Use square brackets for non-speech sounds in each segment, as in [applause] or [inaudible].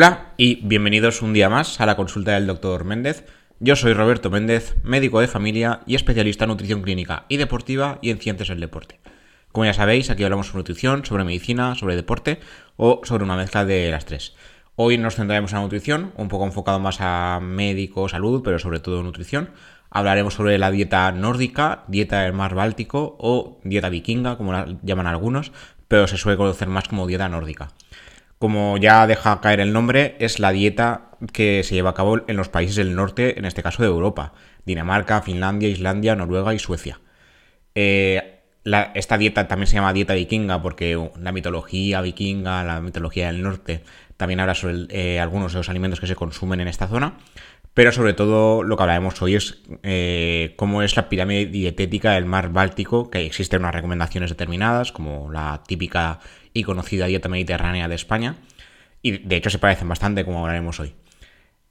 Hola y bienvenidos un día más a la consulta del doctor Méndez. Yo soy Roberto Méndez, médico de familia y especialista en nutrición clínica y deportiva y en ciencias del deporte. Como ya sabéis, aquí hablamos sobre nutrición, sobre medicina, sobre deporte o sobre una mezcla de las tres. Hoy nos centraremos en la nutrición, un poco enfocado más a médico, salud, pero sobre todo nutrición. Hablaremos sobre la dieta nórdica, dieta del mar Báltico o dieta vikinga, como la llaman algunos, pero se suele conocer más como dieta nórdica. Como ya deja caer el nombre, es la dieta que se lleva a cabo en los países del norte, en este caso de Europa, Dinamarca, Finlandia, Islandia, Noruega y Suecia. Eh, esta dieta también se llama dieta vikinga porque la mitología vikinga, la mitología del norte, también habla sobre eh, algunos de los alimentos que se consumen en esta zona. Pero sobre todo lo que hablaremos hoy es eh, cómo es la pirámide dietética del mar Báltico, que existen unas recomendaciones determinadas, como la típica y conocida dieta mediterránea de España, y de hecho se parecen bastante como hablaremos hoy.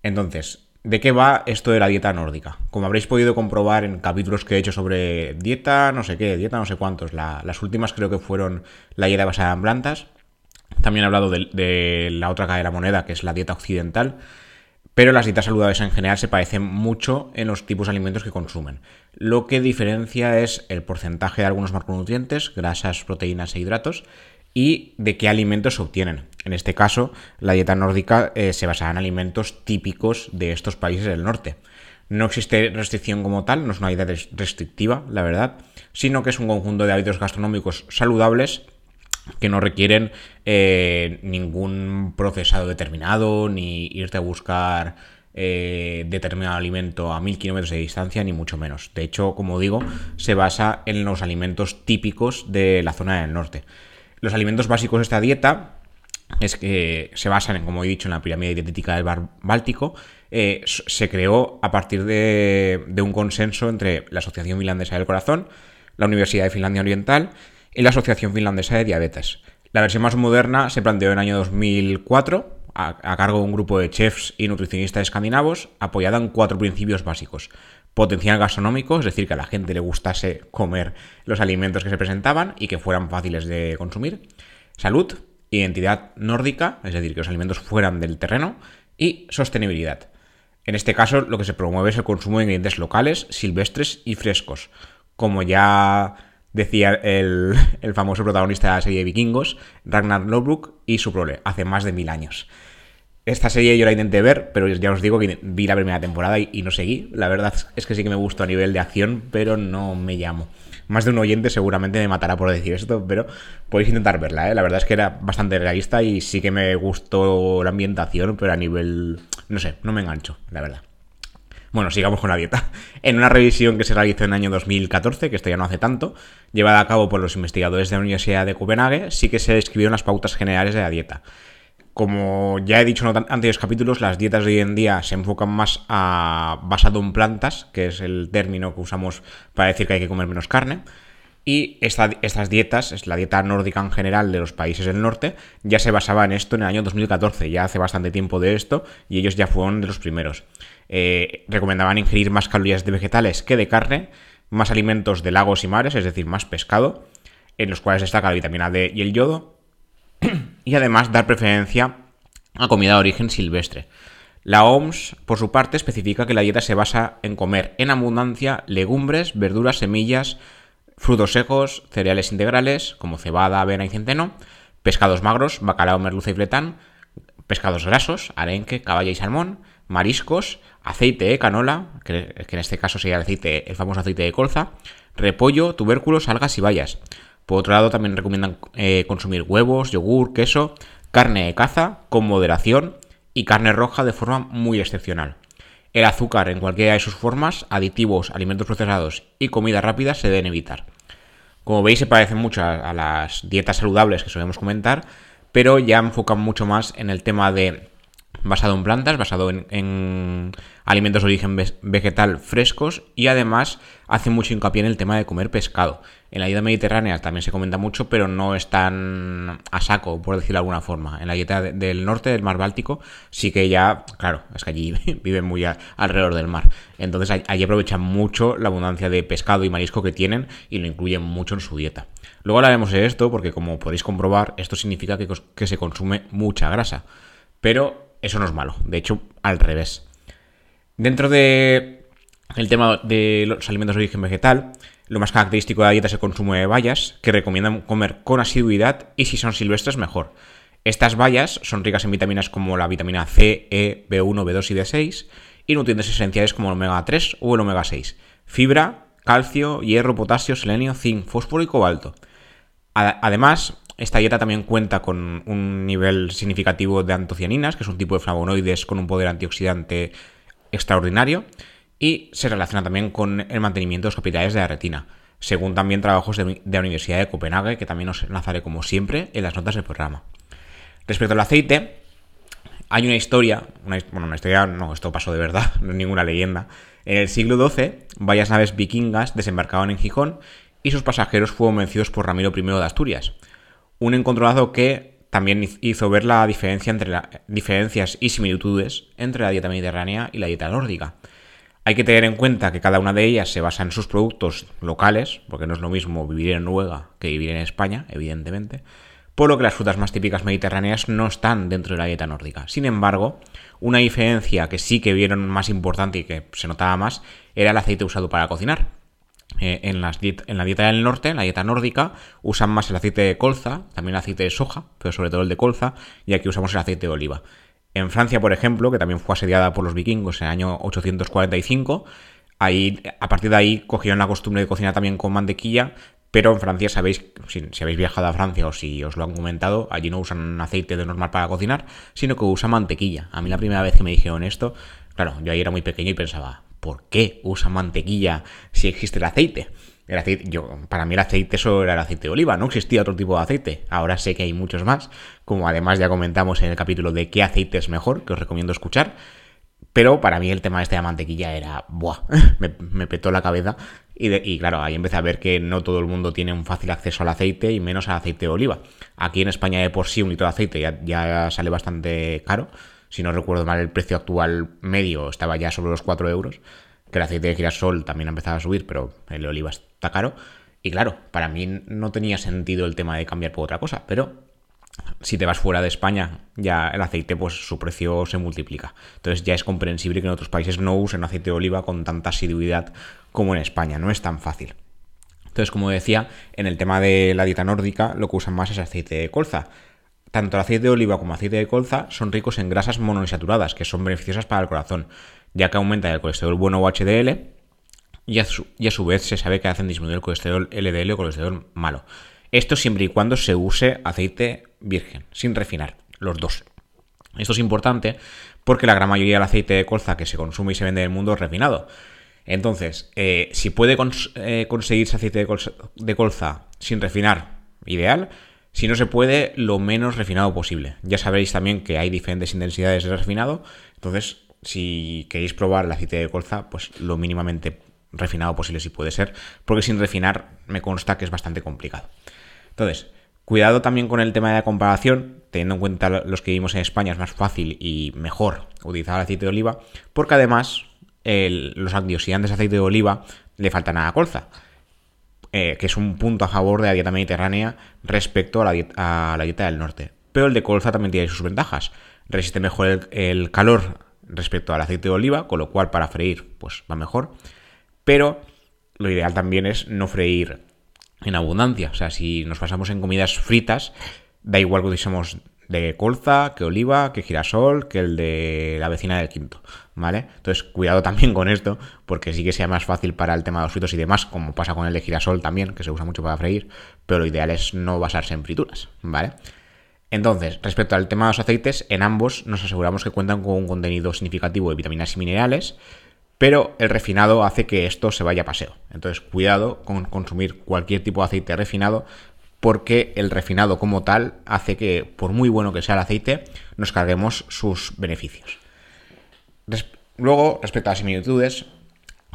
Entonces, ¿de qué va esto de la dieta nórdica? Como habréis podido comprobar en capítulos que he hecho sobre dieta, no sé qué, dieta no sé cuántos, las últimas creo que fueron la dieta basada en plantas, también he hablado de, la otra cara de la moneda, que es la dieta occidental, pero las dietas saludables en general se parecen mucho en los tipos de alimentos que consumen. Lo que diferencia es el porcentaje de algunos macronutrientes, grasas, proteínas e hidratos, y de qué alimentos se obtienen. En este caso, la dieta nórdica eh, se basa en alimentos típicos de estos países del norte. No existe restricción como tal, no es una dieta restrictiva, la verdad, sino que es un conjunto de hábitos gastronómicos saludables que no requieren eh, ningún procesado determinado, ni irte a buscar eh, determinado alimento a mil kilómetros de distancia, ni mucho menos. De hecho, como digo, se basa en los alimentos típicos de la zona del norte. Los alimentos básicos de esta dieta es que se basan en, como he dicho, en la pirámide dietética del bar Báltico. Eh, se creó a partir de, un consenso entre la Asociación Finlandesa del Corazón, la Universidad de Finlandia Oriental y la Asociación Finlandesa de Diabetes. La versión más moderna se planteó en el año 2004 a, cargo de un grupo de chefs y nutricionistas escandinavos, apoyada en cuatro principios básicos. Potencial gastronómico, es decir, que a la gente le gustase comer los alimentos que se presentaban y que fueran fáciles de consumir. Salud, identidad nórdica, es decir, que los alimentos fueran del terreno. Y sostenibilidad. En este caso, lo que se promueve es el consumo de ingredientes locales, silvestres y frescos. Como ya decía el, famoso protagonista de la serie de vikingos, Ragnar Lothbrok y su prole, hace más de mil años. Esta serie yo la intenté ver, pero ya os digo que vi la primera temporada y, no seguí. La verdad es que sí que me gustó a nivel de acción, pero no me llamo. Más de un oyente seguramente me matará por decir esto, pero podéis intentar verla, ¿eh? La verdad es que era bastante realista y sí que me gustó la ambientación, pero a nivel... no sé, no me engancho, la verdad. Bueno, sigamos con la dieta. [laughs] En una revisión que se realizó en el año 2014, que esto ya no hace tanto, llevada a cabo por los investigadores de la Universidad de Copenhague, sí que se describieron las pautas generales de la dieta. Como ya he dicho en anteriores capítulos, las dietas de hoy en día se enfocan más a basado en plantas, que es el término que usamos para decir que hay que comer menos carne. Y estas dietas, es la dieta nórdica en general de los países del norte, ya se basaba en esto en el año 2014, ya hace bastante tiempo de esto, y ellos ya fueron de los primeros. Eh, recomendaban ingerir más calorías de vegetales que de carne, más alimentos de lagos y mares, es decir, más pescado, en los cuales destaca la vitamina D y el yodo, y además dar preferencia a comida de origen silvestre. La OMS, por su parte, especifica que la dieta se basa en comer en abundancia legumbres, verduras, semillas, frutos secos, cereales integrales, como cebada, avena y centeno, pescados magros, bacalao, merluza y fletán, pescados grasos, arenque, caballa y salmón, mariscos, aceite de canola, que, en este caso sería el, aceite, el famoso aceite de colza, repollo, tubérculos, algas y bayas. Por otro lado, también recomiendan eh, consumir huevos, yogur, queso, carne de caza con moderación y carne roja de forma muy excepcional. El azúcar en cualquiera de sus formas, aditivos, alimentos procesados y comida rápida se deben evitar. Como veis, se parecen mucho a las dietas saludables que solemos comentar, pero ya enfocan mucho más en el tema de basado en plantas, basado en, alimentos de origen vegetal frescos y además hace mucho hincapié en el tema de comer pescado. En la dieta mediterránea también se comenta mucho, pero no es tan a saco, por decirlo de alguna forma. En la dieta del norte del mar Báltico sí que ya, claro, es que allí [laughs] viven muy alrededor del mar. Entonces allí aprovechan mucho la abundancia de pescado y marisco que tienen y lo incluyen mucho en su dieta. Luego hablaremos de esto porque como podéis comprobar, esto significa que se consume mucha grasa. Pero eso no es malo, de hecho, al revés. Dentro de el tema de los alimentos de origen vegetal, lo más característico de la dieta es el consumo de bayas, que recomiendan comer con asiduidad y si son silvestres mejor. Estas bayas son ricas en vitaminas como la vitamina C, E, B1, B2 y B6 y nutrientes esenciales como el omega 3 o el omega 6, fibra, calcio, hierro, potasio, selenio, zinc, fósforo y cobalto. Además, esta dieta también cuenta con un nivel significativo de antocianinas, que es un tipo de flavonoides con un poder antioxidante extraordinario, y se relaciona también con el mantenimiento de los capilares de la retina, según también trabajos de, la Universidad de Copenhague, que también os enlazaré como siempre en las notas del programa. Respecto al aceite, hay una historia, bueno, una historia, no, esto pasó de verdad, [laughs] no es ninguna leyenda. En el siglo XII, varias naves vikingas desembarcaban en Gijón y sus pasajeros fueron vencidos por Ramiro I de Asturias. Un encontronazo que también hizo ver la diferencia entre las diferencias y similitudes entre la dieta mediterránea y la dieta nórdica. Hay que tener en cuenta que cada una de ellas se basa en sus productos locales, porque no es lo mismo vivir en Noruega que vivir en España, evidentemente, por lo que las frutas más típicas mediterráneas no están dentro de la dieta nórdica. Sin embargo, una diferencia que sí que vieron más importante y que se notaba más era el aceite usado para cocinar. Eh, en, la dieta del norte, en la dieta nórdica, usan más el aceite de colza, también el aceite de soja, pero sobre todo el de colza, y aquí usamos el aceite de oliva. En Francia, por ejemplo, que también fue asediada por los vikingos en el año 845, ahí, a partir de ahí cogieron la costumbre de cocinar también con mantequilla, pero en Francia, sabéis, si, habéis viajado a Francia o si os lo han comentado, allí no usan aceite de normal para cocinar, sino que usan mantequilla. A mí la primera vez que me dijeron esto, claro, yo ahí era muy pequeño y pensaba, ¿por qué usan mantequilla si existe el aceite? El aceite, para mí el aceite solo era el aceite de oliva, no existía otro tipo de aceite. Ahora sé que hay muchos más, como además ya comentamos en el capítulo de qué aceite es mejor, que os recomiendo escuchar. Pero para mí el tema este de la mantequilla era, ¡buah! [laughs] me, petó la cabeza. Y, claro, ahí empecé a ver que no todo el mundo tiene un fácil acceso al aceite y menos al aceite de oliva. Aquí en España de por sí un litro de aceite ya, sale bastante caro. Si no recuerdo mal, el precio actual medio estaba ya sobre los 4 euros. Que el aceite de girasol también ha empezado a subir, pero el de oliva está caro. Y claro, para mí no tenía sentido el tema de cambiar por otra cosa, pero si te vas fuera de España, ya el aceite, pues su precio se multiplica. Entonces ya es comprensible que en otros países no usen aceite de oliva con tanta asiduidad como en España. No es tan fácil. Entonces, como decía, en el tema de la dieta nórdica, lo que usan más es aceite de colza. Tanto el aceite de oliva como el aceite de colza son ricos en grasas monoinsaturadas, que son beneficiosas para el corazón, ya que aumentan el colesterol bueno o HDL, y a, su, vez se sabe que hacen disminuir el colesterol LDL o colesterol malo. Esto siempre y cuando se use aceite virgen, sin refinar, los dos. Esto es importante porque la gran mayoría del aceite de colza que se consume y se vende en el mundo es refinado. Entonces, eh, si puede eh, conseguirse aceite de colza, sin refinar, ideal. Si no se puede, lo menos refinado posible. Ya sabréis también que hay diferentes intensidades de refinado. Entonces, si queréis probar el aceite de colza, pues lo mínimamente refinado posible si puede ser. Porque sin refinar me consta que es bastante complicado. Entonces, cuidado también con el tema de la comparación, teniendo en cuenta los que vivimos en España es más fácil y mejor utilizar el aceite de oliva, porque además los antioxidantes de aceite de oliva le faltan a la colza, eh, que es un punto a favor de la dieta mediterránea respecto a la, dieta, del norte. Pero el de colza también tiene sus ventajas. Resiste mejor el, calor respecto al aceite de oliva, con lo cual para freír pues va mejor. Pero lo ideal también es no freír en abundancia. O sea, si nos pasamos en comidas fritas, da igual que utilicemos de colza, que oliva, que girasol, que el de la vecina del quinto, ¿vale? Entonces, cuidado también con esto, porque sí que sea más fácil para el tema de los fritos y demás, como pasa con el de girasol también, que se usa mucho para freír, pero lo ideal es no basarse en frituras, ¿vale? Entonces, respecto al tema de los aceites, en ambos nos aseguramos que cuentan con un contenido significativo de vitaminas y minerales, pero el refinado hace que esto se vaya a paseo. Entonces, cuidado con consumir cualquier tipo de aceite refinado porque el refinado como tal hace que, por muy bueno que sea el aceite, nos carguemos sus beneficios. Luego, respecto a las similitudes,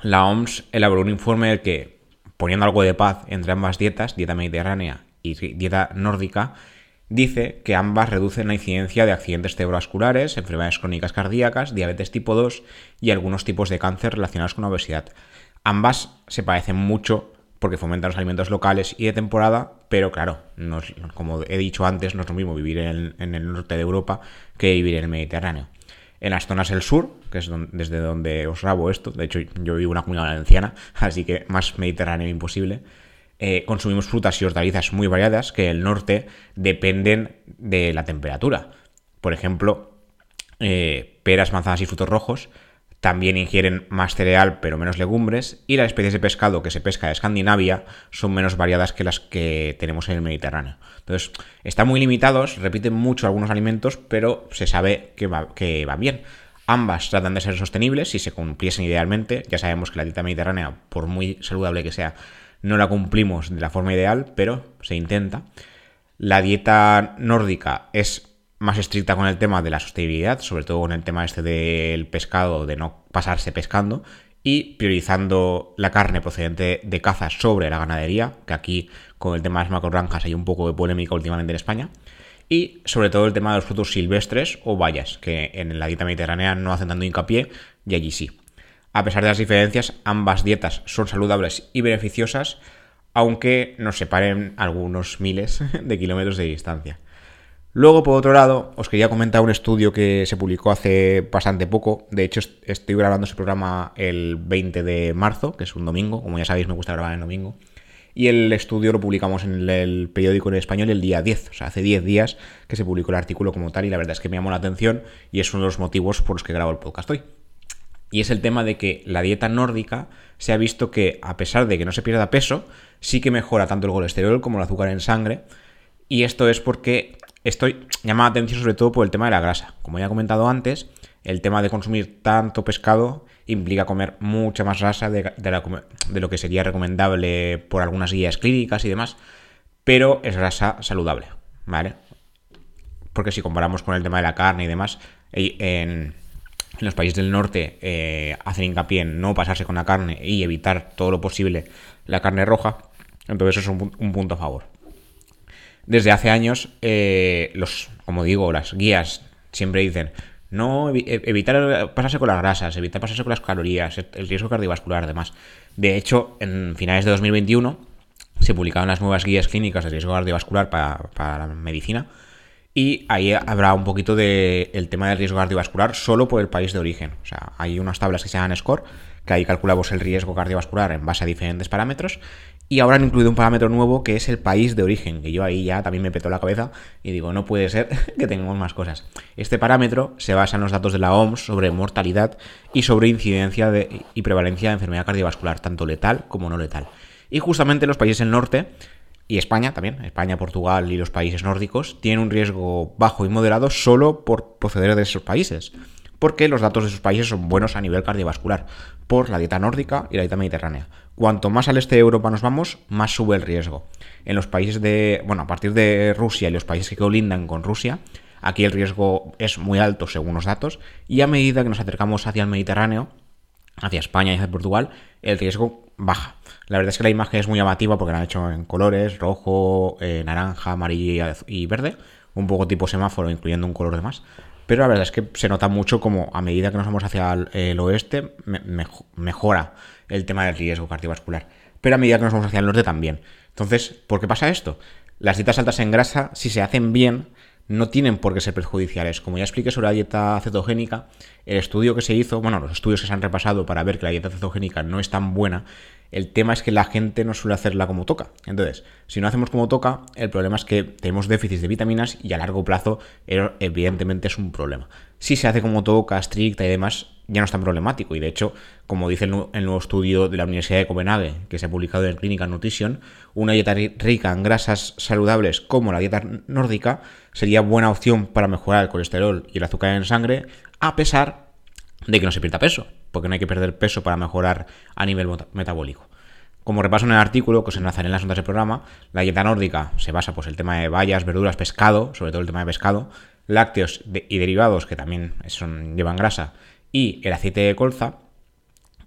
la OMS elaboró un informe en el que, poniendo algo de paz entre ambas dietas, dieta mediterránea y dieta nórdica, dice que ambas reducen la incidencia de accidentes cerebrovasculares, enfermedades crónicas cardíacas, diabetes tipo 2 y algunos tipos de cáncer relacionados con la obesidad. Ambas se parecen mucho porque fomentan los alimentos locales y de temporada, pero claro, como he dicho antes, no es lo mismo vivir en, el norte de Europa que vivir en el Mediterráneo. En las zonas del sur, que es desde donde os rabo esto, de hecho yo vivo en una comunidad valenciana, [laughs] así que más mediterráneo imposible, eh, consumimos frutas y hortalizas muy variadas que en el norte dependen de la temperatura. Por ejemplo, eh, peras, manzanas y frutos rojos también ingieren más cereal pero menos legumbres y las especies de pescado que se pesca en Escandinavia son menos variadas que las que tenemos en el Mediterráneo. Entonces, están muy limitados, repiten mucho algunos alimentos, pero se sabe que va, que va bien. Ambas tratan de ser sostenibles si se cumpliesen idealmente. Ya sabemos que la dieta mediterránea, por muy saludable que sea, no la cumplimos de la forma ideal, pero se intenta. La dieta nórdica es más estricta con el tema de la sostenibilidad, sobre todo con el tema este del pescado, de no pasarse pescando, y priorizando la carne procedente de caza sobre la ganadería, que aquí con el tema de las macrogranjas hay un poco de polémica últimamente en España, y sobre todo el tema de los frutos silvestres o bayas, que en la dieta mediterránea no hacen tanto hincapié y allí sí. A pesar de las diferencias, ambas dietas son saludables y beneficiosas, aunque nos separen algunos miles [laughs] de kilómetros de distancia. Luego, por otro lado, os quería comentar un estudio que se publicó hace bastante poco. De hecho, estoy grabando ese programa el 20 de marzo, que es un domingo. Como ya sabéis, me gusta grabar en domingo. Y el estudio lo publicamos en el periódico en español el día 10, o sea, hace 10 días que se publicó el artículo como tal y la verdad es que me llamó la atención y es uno de los motivos por los que grabo el podcast hoy. Y es el tema de que la dieta nórdica se ha visto que, a pesar de que no se pierda peso, sí que mejora tanto el colesterol como el azúcar en sangre. Y esto es porque Estoy llamando la atención sobre todo por el tema de la grasa. Como ya he comentado antes, el tema de consumir tanto pescado implica comer mucha más grasa de, lo que sería recomendable por algunas guías clínicas y demás, pero es grasa saludable, ¿vale? Porque si comparamos con el tema de la carne y demás, en, los países del norte eh, hacen hincapié en no pasarse con la carne y evitar todo lo posible la carne roja, entonces eso es un punto a favor. Desde hace años, eh, los, como digo, las guías siempre dicen, no e-, evitar pasarse con las grasas, evitar pasarse con las calorías, el riesgo cardiovascular, además. De hecho, en finales de 2021 se publicaron las nuevas guías clínicas de riesgo cardiovascular para, la medicina. Y ahí habrá un poquito del tema del riesgo cardiovascular solo por el país de origen. O sea, hay unas tablas que se llaman SCORE, que ahí calculamos el riesgo cardiovascular en base a diferentes parámetros. Y ahora han incluido un parámetro nuevo que es el país de origen, que yo ahí ya también me petó la cabeza y digo, no puede ser [laughs] que tengamos más cosas. Este parámetro se basa en los datos de la OMS sobre mortalidad y sobre incidencia y prevalencia de enfermedad cardiovascular, tanto letal como no letal. Y justamente los países del norte, y España también, España, Portugal y los países nórdicos, tienen un riesgo bajo y moderado solo por proceder de esos países porque los datos de sus países son buenos a nivel cardiovascular, por la dieta nórdica y la dieta mediterránea. Cuanto más al este de Europa nos vamos, más sube el riesgo. En los países de, bueno, a partir de Rusia y los países que colindan con Rusia, aquí el riesgo es muy alto según los datos, y a medida que nos acercamos hacia el Mediterráneo, hacia España y hacia Portugal, el riesgo baja. La verdad es que la imagen es muy llamativa porque la han hecho en colores, rojo, eh, naranja, amarillo y verde, un poco tipo semáforo, incluyendo un color de más. Pero la verdad es que se nota mucho como a medida que nos vamos hacia el, oeste mejora el tema del riesgo cardiovascular. Pero a medida que nos vamos hacia el norte también. Entonces, ¿por qué pasa esto? Las dietas altas en grasa, si se hacen bien, no tienen por qué ser perjudiciales. Como ya expliqué sobre la dieta cetogénica, el estudio que se hizo, bueno, los estudios que se han repasado para ver que la dieta cetogénica no es tan buena, el tema es que la gente no suele hacerla como toca. Entonces, si no hacemos como toca, el problema es que tenemos déficits de vitaminas y a largo plazo, evidentemente, es un problema. Si se hace como toca, estricta y demás, ya no es tan problemático. Y de hecho, como dice el, nuevo estudio de la Universidad de Copenhague, que se ha publicado en Clinical Nutrition, una dieta rica en grasas saludables como la dieta nórdica sería buena opción para mejorar el colesterol y el azúcar en sangre, a pesar de que no se pierda peso porque no hay que perder peso para mejorar a nivel metabólico. Como repaso en el artículo que os enlazaré en las notas del programa, la dieta nórdica se basa pues el tema de bayas, verduras, pescado, sobre todo el tema de pescado, lácteos y derivados que también son, llevan grasa y el aceite de colza.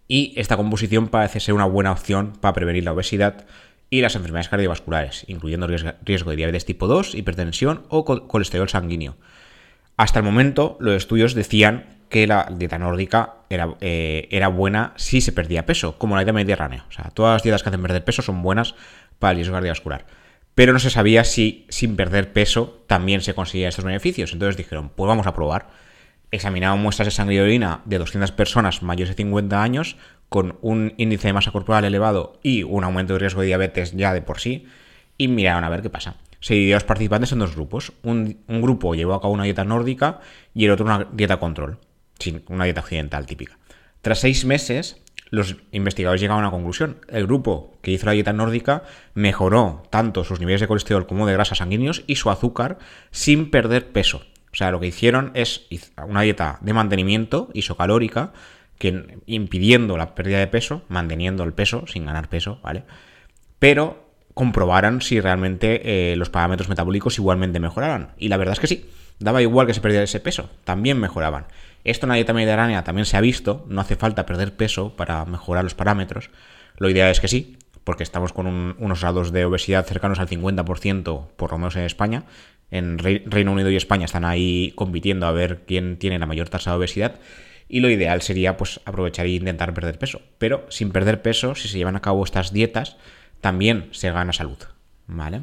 Y esta composición parece ser una buena opción para prevenir la obesidad y las enfermedades cardiovasculares, incluyendo riesgo de diabetes tipo 2, hipertensión o colesterol sanguíneo. Hasta el momento, los estudios decían que la dieta nórdica era, eh, era buena si se perdía peso, como la dieta mediterránea. O sea, todas las dietas que hacen perder peso son buenas para el riesgo cardiovascular. Pero no se sabía si sin perder peso también se conseguían estos beneficios. Entonces dijeron, pues vamos a probar. Examinaron muestras de sangre y orina de 200 personas mayores de 50 años con un índice de masa corporal elevado y un aumento de riesgo de diabetes ya de por sí y miraron a ver qué pasa. Se dividió a los participantes en dos grupos. Un, grupo llevó a cabo una dieta nórdica y el otro una dieta control, sin una dieta occidental típica. Tras seis meses, los investigadores llegaron a una conclusión. El grupo que hizo la dieta nórdica mejoró tanto sus niveles de colesterol como de grasa sanguíneos y su azúcar sin perder peso. O sea, lo que hicieron es una dieta de mantenimiento isocalórica que impidiendo la pérdida de peso, manteniendo el peso sin ganar peso, ¿vale? Pero comprobaran si realmente eh, los parámetros metabólicos igualmente mejoraban. Y la verdad es que sí, daba igual que se perdiera ese peso, también mejoraban. Esto en la dieta mediterránea también se ha visto, no hace falta perder peso para mejorar los parámetros. Lo ideal es que sí, porque estamos con unos grados de obesidad cercanos al 50%, por lo menos en España. En Reino Unido y España están ahí compitiendo a ver quién tiene la mayor tasa de obesidad. Y lo ideal sería pues aprovechar e intentar perder peso. Pero sin perder peso, si se llevan a cabo estas dietas, también se gana salud. ¿Vale?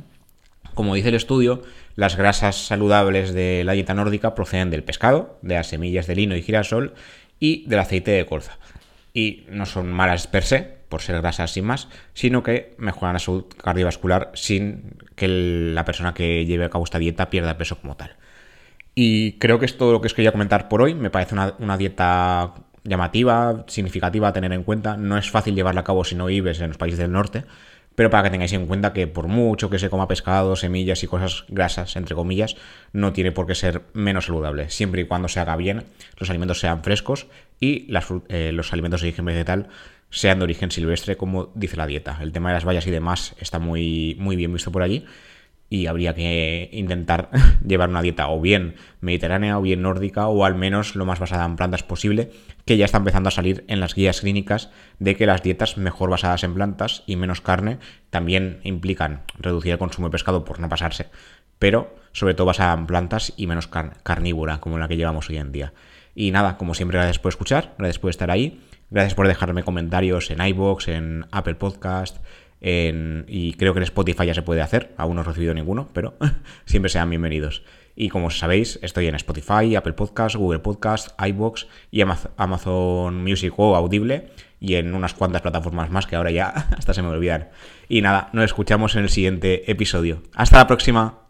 Como dice el estudio, las grasas saludables de la dieta nórdica proceden del pescado, de las semillas de lino y girasol y del aceite de colza. Y no son malas per se, por ser grasas sin más, sino que mejoran la salud cardiovascular sin que la persona que lleve a cabo esta dieta pierda peso como tal. Y creo que es todo lo que os quería comentar por hoy. Me parece una, una dieta llamativa, significativa a tener en cuenta. No es fácil llevarla a cabo si no vives en los países del norte pero para que tengáis en cuenta que por mucho que se coma pescado, semillas y cosas grasas, entre comillas, no tiene por qué ser menos saludable, siempre y cuando se haga bien, los alimentos sean frescos y eh, los alimentos de origen vegetal sean de origen silvestre, como dice la dieta. El tema de las vallas y demás está muy, muy bien visto por allí y habría que intentar [laughs] llevar una dieta o bien mediterránea o bien nórdica o al menos lo más basada en plantas posible, que ya está empezando a salir en las guías clínicas de que las dietas mejor basadas en plantas y menos carne también implican reducir el consumo de pescado por no pasarse, pero sobre todo basada en plantas y menos carnívora como la que llevamos hoy en día. Y nada, como siempre, gracias por escuchar, gracias por estar ahí, gracias por dejarme comentarios en iBox, en Apple Podcast, y creo que en Spotify ya se puede hacer, aún no he recibido ninguno, pero [laughs] siempre sean bienvenidos. Y como sabéis, estoy en Spotify, Apple Podcast, Google Podcast, iBox y Amazon Music o Audible y en unas cuantas plataformas más que ahora ya [laughs] hasta se me olvidan. Y nada, nos escuchamos en el siguiente episodio. Hasta la próxima.